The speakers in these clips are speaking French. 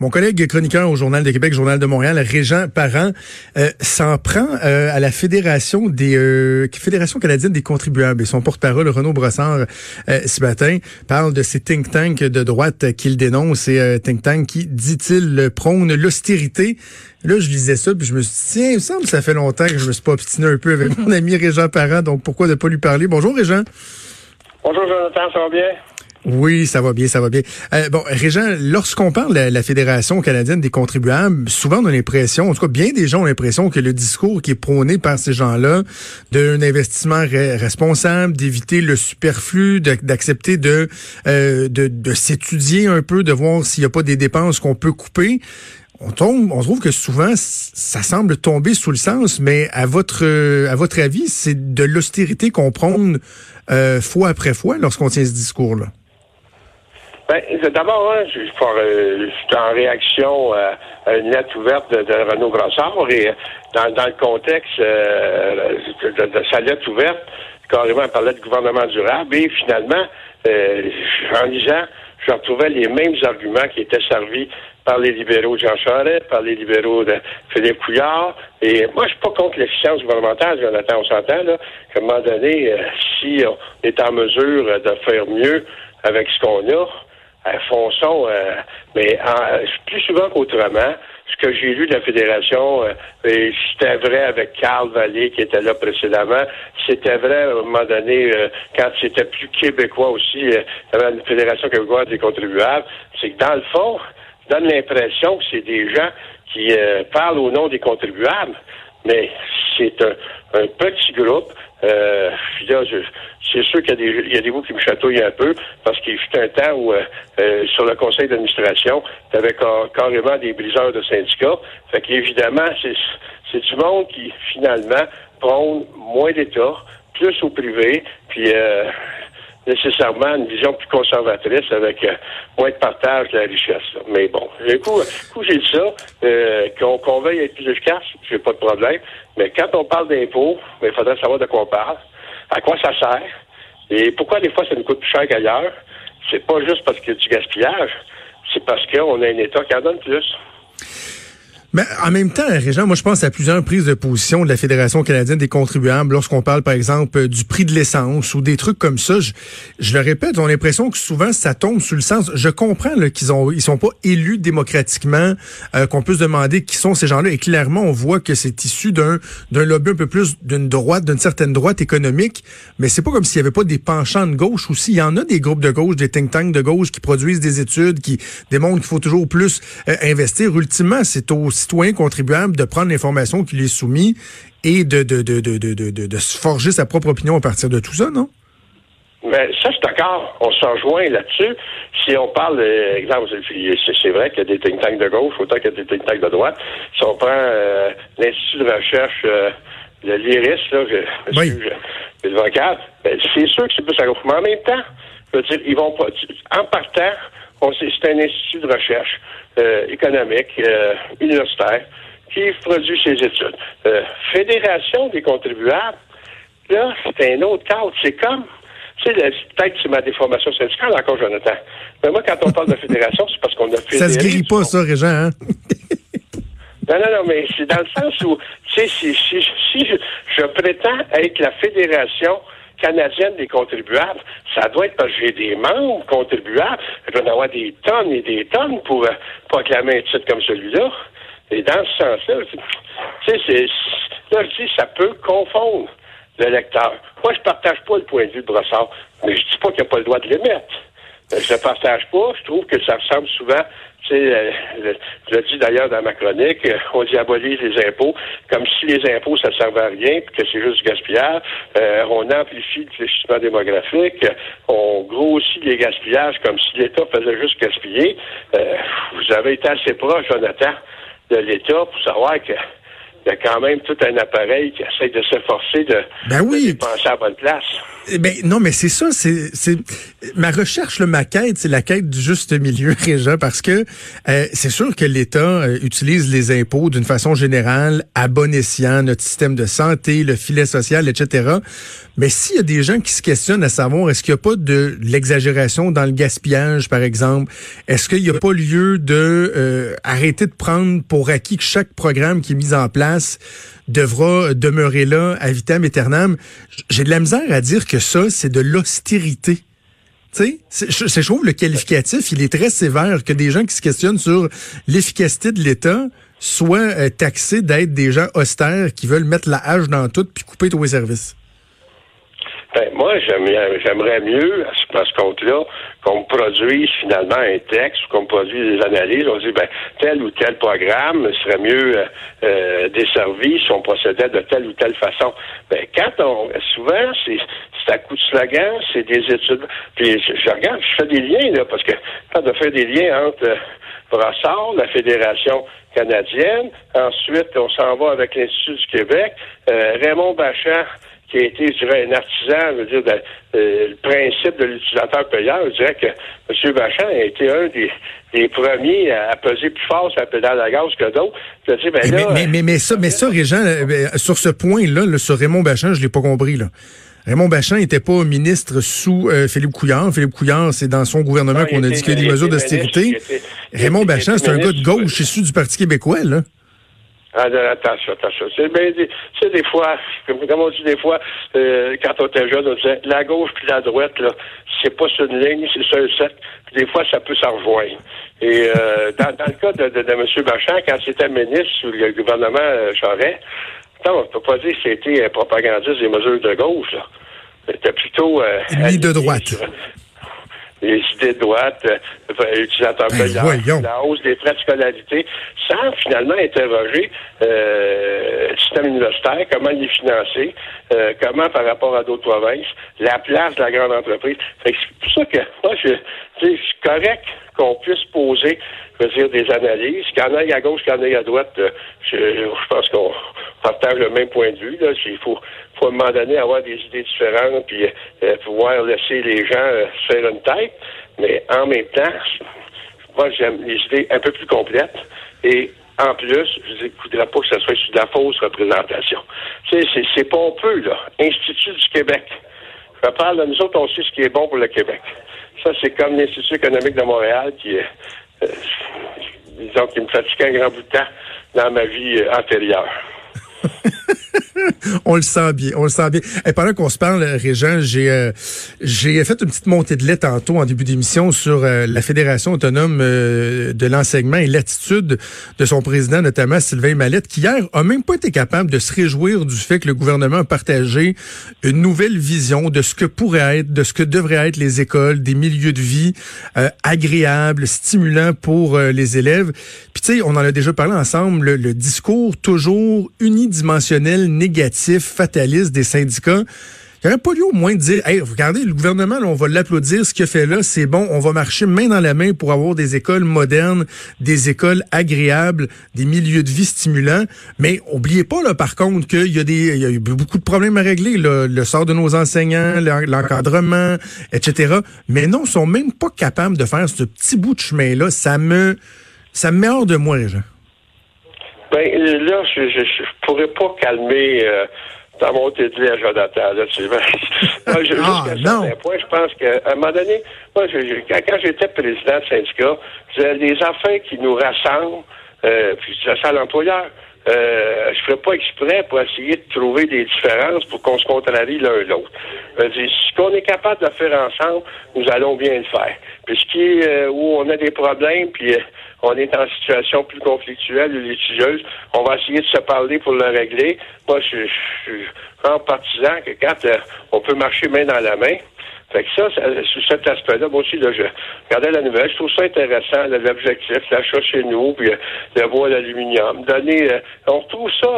Mon collègue chroniqueur au Journal de Québec, Journal de Montréal, Régent Parent, euh, s'en prend euh, à la Fédération des euh, Fédération canadienne des contribuables. Et son porte-parole, Renaud Brossard, ce matin, parle de ces think tanks de droite qu'il dénonce, ces think tanks qui, dit-il, prônent l'austérité. Là, je lisais ça, puis je me suis dit, tiens, il me semble que ça fait longtemps que je me suis pas obstiné un peu avec mon ami Régent Parent, donc pourquoi ne pas lui parler? Bonjour, Régent. Bonjour, Jonathan, ça va bien? Oui, ça va bien, ça va bien. Euh, bon, Régent, lorsqu'on parle de la, Fédération canadienne des contribuables, souvent on a l'impression, en tout cas bien des gens ont l'impression que le discours qui est prôné par ces gens-là d'un investissement responsable, d'éviter le superflu, d'accepter de, euh, de, de s'étudier un peu, de voir s'il n'y a pas des dépenses qu'on peut couper, on tombe, on trouve que souvent ça semble tomber sous le sens, mais à votre à votre avis, c'est de l'austérité qu'on prône euh, fois après fois lorsqu'on tient ce discours-là? Ben, d'abord, hein, je, euh, suis en réaction euh, à une lettre ouverte de, Renaud Brassard et dans, dans le contexte euh, de, sa lettre ouverte, carrément, elle parlait de gouvernement durable et finalement, en lisant, je retrouvais les mêmes arguments qui étaient servis par les libéraux de Jean Charest, par les libéraux de Philippe Couillard. Et moi, je suis pas contre l'efficience gouvernementale, Jonathan, on s'entend, là, qu'à un moment donné, si on est en mesure de faire mieux avec ce qu'on a, fonçons, euh, mais plus souvent qu'autrement, ce que j'ai lu de la fédération, euh, c'était vrai avec Carl Vallée qui était là précédemment, c'était vrai à un moment donné euh, quand c'était plus québécois aussi, la fédération québécoise des contribuables, c'est que dans le fond, donne l'impression que c'est des gens qui parlent au nom des contribuables, mais c'est un, petit groupe. Euh, c'est sûr qu'il y y a des mots qui me chatouillent un peu parce qu'il fut un temps où euh, euh, sur le conseil d'administration, tu avais carrément des briseurs de syndicats. Fait qu'évidemment, c'est c'est du monde qui finalement prône moins d'État, plus au privé, puis euh, nécessairement une vision plus conservatrice avec euh, moins de partage de la richesse. Mais bon, du coup, coup j'ai dit ça, euh, qu'on qu'on veuille être plus efficace, j'ai pas de problème. Mais quand on parle d'impôts, ben, il faudrait savoir de quoi on parle, à quoi ça sert, et pourquoi des fois ça nous coûte plus cher qu'ailleurs. C'est pas juste parce qu'il y a du gaspillage, c'est parce qu'on a un État qui en donne plus. Mais en même temps, Régent, moi je pense à plusieurs prises de position de la Fédération canadienne des contribuables lorsqu'on parle par exemple du prix de l'essence ou des trucs comme ça. Je, je le répète, on a l'impression que souvent ça tombe sous le sens. Je comprends qu'ils ont ils sont pas élus démocratiquement, euh, qu'on peut se demander qui sont ces gens-là. Et clairement, on voit que c'est issu d'un d'un lobby un peu plus d'une droite, d'une certaine droite économique. Mais c'est pas comme s'il y avait pas des penchants de gauche aussi. Il y en a des groupes de gauche, des think tanks de gauche qui produisent des études, qui démontrent qu'il faut toujours plus euh, investir. Ultimement, c'est au citoyen contribuable de prendre l'information qui lui est soumise et de, de, de, de, de se forger sa propre opinion à partir de tout ça, non? Mais ça, je suis d'accord. On se rejoint là-dessus. Si on parle, euh, exemple, c'est vrai qu'il y a des think tanks de gauche, autant qu'il y a des think tanks de droite. Si on prend euh, l'Institut de recherche, euh, le LIRIS, là, je, oui. je, ben, c'est sûr que c'est plus à gauche. Mais en même temps, je veux dire, ils vont pas. En partant, c'est un institut de recherche euh, économique, euh, universitaire, qui produit ses études. Euh, Fédération des contribuables, là, c'est un autre cadre. C'est comme, tu sais, peut-être que c'est ma déformation syndicale encore, Jonathan. Mais moi, quand on parle de fédération, c'est parce qu'on a fait. Ça se guérit pas, ça, Régent, hein? Non, non, non, mais c'est dans le sens où, tu sais, si, si, si je, prétends être la fédération canadienne des contribuables, ça doit être parce que j'ai des membres contribuables. Je dois en avoir des tonnes et des tonnes pour euh, proclamer un titre comme celui-là. Et dans ce sens-là, tu sais, là, je dis, ça peut confondre le lecteur. Moi, je partage pas le point de vue de Brossard, mais je dis pas qu'il n'y a pas le droit de l'émettre. Euh, je ne partage pas. Je trouve que ça ressemble souvent tu sais, euh, je le dis d'ailleurs dans ma chronique, euh, on diabolise les impôts comme si les impôts, ça ne servait à rien, puis que c'est juste du gaspillage. on amplifie le fléchissement démographique, on grossit les gaspillages comme si l'État faisait juste gaspiller. vous avez été assez proche, Jonathan, de l'État pour savoir que il y a quand même tout un appareil qui essaie de s'efforcer de, ben oui. penser à bonne place. Eh ben non, mais c'est ça, c'est c'est ma recherche, le ma quête, c'est la quête du juste milieu, Régent, parce que euh, c'est sûr que l'État euh, utilise les impôts d'une façon générale à bon escient, notre système de santé, le filet social, etc. Mais s'il y a des gens qui se questionnent à savoir est-ce qu'il n'y a pas de l'exagération dans le gaspillage, par exemple, est-ce qu'il n'y a pas lieu de euh, arrêter de prendre pour acquis que chaque programme qui est mis en place devra demeurer là à vitam aeternam. J'ai de la misère à dire que ça, c'est de l'austérité. Tu sais, je trouve le qualificatif, il est très sévère que des gens qui se questionnent sur l'efficacité de l'État soient euh, taxés d'être des gens austères qui veulent mettre la hache dans tout puis couper tous les services. Ben, moi, j'aimerais mieux, à ce compte-là, qu'on produise finalement un texte qu'on produise des analyses. On dit, ben, tel ou tel programme serait mieux euh, euh, desservi si on procédait de telle ou telle façon. Ben, quand on, souvent, c'est, c'est à coup de slogan, c'est des études. Puis, je, regarde, je fais des liens, là, parce que quand on fait des liens entre euh, Brassard, la Fédération canadienne, ensuite, on s'en va avec l'Institut du Québec, Raymond Bachand, qui a été, je dirais, un artisan, je veux dire, de, le principe de l'utilisateur payeur, je dirais que M. Bachand a été un des, des premiers à, peser plus fort sur la pédale à gaz que d'autres. Ben mais, mais, mais, ça, mais ça, Régent, euh, ben, sur ce point-là, là, sur Raymond Bachand, je l'ai pas compris, là. Raymond Bachand n'était pas ministre sous euh, Philippe Couillard. Philippe Couillard, c'est dans son gouvernement qu'on a dit qu'il y a des mesures d'austérité. Raymond Bachand, c'est un gars de gauche issu du Parti québécois, là. Ah, attention, attention. C'est bien des, des fois, comme, on dit des fois, euh, quand on était jeune, on disait la gauche puis la droite, là, c'est pas sur une ligne, c'est sur un. Puis des fois, ça peut s'en rejoindre. Et euh, dans, dans, le cas de, de, de, M. Bachand, quand c'était ministre sous le gouvernement euh, Charest, on ne peut pas dire que c'était un propagandiste des mesures de gauche, là. C'était plutôt... Euh, de droite les idées de droite, euh, utilisateurs ben, la hausse des frais de scolarité, sans finalement interroger euh, le système universitaire, comment il est financé, euh, comment par rapport à d'autres provinces, la place de la grande entreprise. C'est pour ça que moi, je, c'est correct qu'on puisse poser, je veux dire, des analyses. Qu'il y en ait à gauche, qu'il y en ait à droite, euh, je, pense qu'on partage le même point de vue. Là. Il faut, faut à un moment donné avoir des idées différentes puis euh, pouvoir laisser les gens euh, faire une tête. Mais en même temps, moi, j'aime les idées un peu plus complètes. Et en plus, je ne voudrais pas que ce soit sur de la fausse représentation. Tu sais, c'est pompeux, là. Institut du Québec. Je parle nous autres, on sait ce qui est bon pour le Québec. Ça, c'est comme l'Institut économique de Montréal qui, euh, disons, qui me fatiguait un grand bout de temps dans ma vie euh, antérieure. on le sent bien, on le sent bien. Et pendant qu'on se parle, Régent, j'ai euh, j'ai fait une petite montée de lait tantôt en début d'émission sur euh, la Fédération autonome euh, de l'enseignement et l'attitude de son président, notamment Sylvain Mallette, qui hier a même pas été capable de se réjouir du fait que le gouvernement a partagé une nouvelle vision de ce que pourrait être, de ce que devraient être les écoles, des milieux de vie agréables, stimulants pour les élèves. Puis tu sais, on en a déjà parlé ensemble, le, le discours toujours unidimensionnel négatif, fataliste des syndicats. Il n'y aurait pas lieu au moins de dire, hey, regardez, le gouvernement, on va l'applaudir, ce qu'il fait là, c'est bon, on va marcher main dans la main pour avoir des écoles modernes, des écoles agréables, des milieux de vie stimulants. Mais oubliez pas, là, par contre, qu'il y a des, il y a eu beaucoup de problèmes à régler, le sort de nos enseignants, l'encadrement, etc. Mais non, ils sont même pas capables de faire ce petit bout de chemin-là. Ça me, ça me met hors de moi, les gens. Ben là, je, je, pourrais pas calmer euh, ta montée de lait à Jonathan. Là, tu moi, je, ah, certain point, je pense qu'à un moment donné, moi, je, quand, j'étais président de syndicat, c'est les affaires qui nous rassemblent, euh, puis ça, ça l'employeur. Euh, je ferais pas exprès pour essayer de trouver des différences pour qu'on se contrarie l'un l'autre. Ce qu'on est capable de faire ensemble, nous allons bien le faire. Puis ce qui euh, où on a des problèmes, puis euh, on est en situation plus conflictuelle ou litigieuse, on va essayer de se parler pour le régler. Moi, je, suis grand partisan que quand euh, on peut marcher main dans la main, fait que ça, sur cet aspect-là, moi aussi, là, je regardais la nouvelle, je trouve ça intéressant, l'objectif, l'achat chez nous, puis le bois, l'aluminium. Donner, on retrouve ça,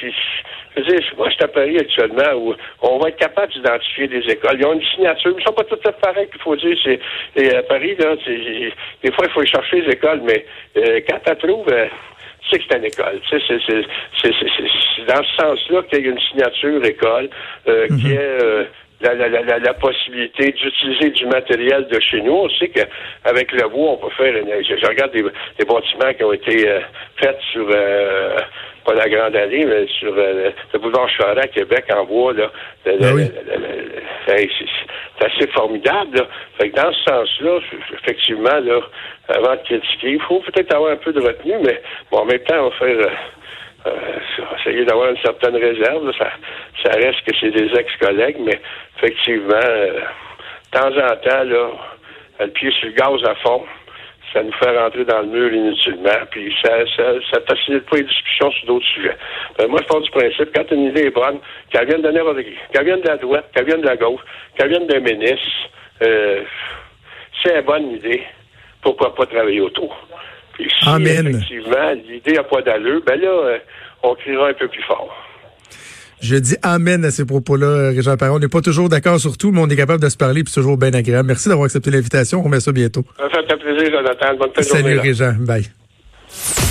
Je veux dire, moi, je suis à Paris actuellement où on va être capable d'identifier des écoles. Ils ont une signature, ils sont pas toutes pareilles, il faut dire. C'est, et à Paris, là, des fois, il faut chercher les écoles, mais euh, quand tu trouves, euh, tu sais que c'est une école. Tu sais, c'est, dans ce sens-là qu'il y a une signature école euh, qui mhm. est la, la, la, la, possibilité d'utiliser du matériel de chez nous. On sait qu'avec le bois, on peut faire une, je, regarde des, des, bâtiments qui ont été euh, faits sur euh, pas la Grande Allée, mais sur euh, le boulevard Charest à Québec en bois. Là, ben c'est assez formidable. Là. Fait que dans ce sens-là, effectivement, là, avant de critiquer, il faut peut-être avoir un peu de retenue, mais bon, en même temps, on va faire euh, essayer d'avoir une certaine réserve. Ça, ça reste que c'est des ex-collègues, mais effectivement, euh, de temps en temps, là, le pied sur le gaz à fond, ça nous fait rentrer dans le mur inutilement, puis ça, ça, ça facilite pas les discussions sur d'autres sujets. Euh, moi, je pense du principe, quand une idée est bonne, qu'elle vienne de n'importe qui, qu'elle vienne de la droite, qu'elle vienne de la gauche, qu'elle vienne d'un ministre, euh, c'est une bonne idée, pourquoi pas travailler autour? Puis si effectivement l'idée n'a pas d'allure, ben là, euh, on criera un peu plus fort. Je dis amen à ces propos-là, Régent Perron. On n'est pas toujours d'accord sur tout, mais on est capable de se parler, puis c'est toujours bien agréable. Merci d'avoir accepté l'invitation. On remet ça bientôt. Ça fait plaisir, Jonathan. Bonne Salut, Régent. Bye.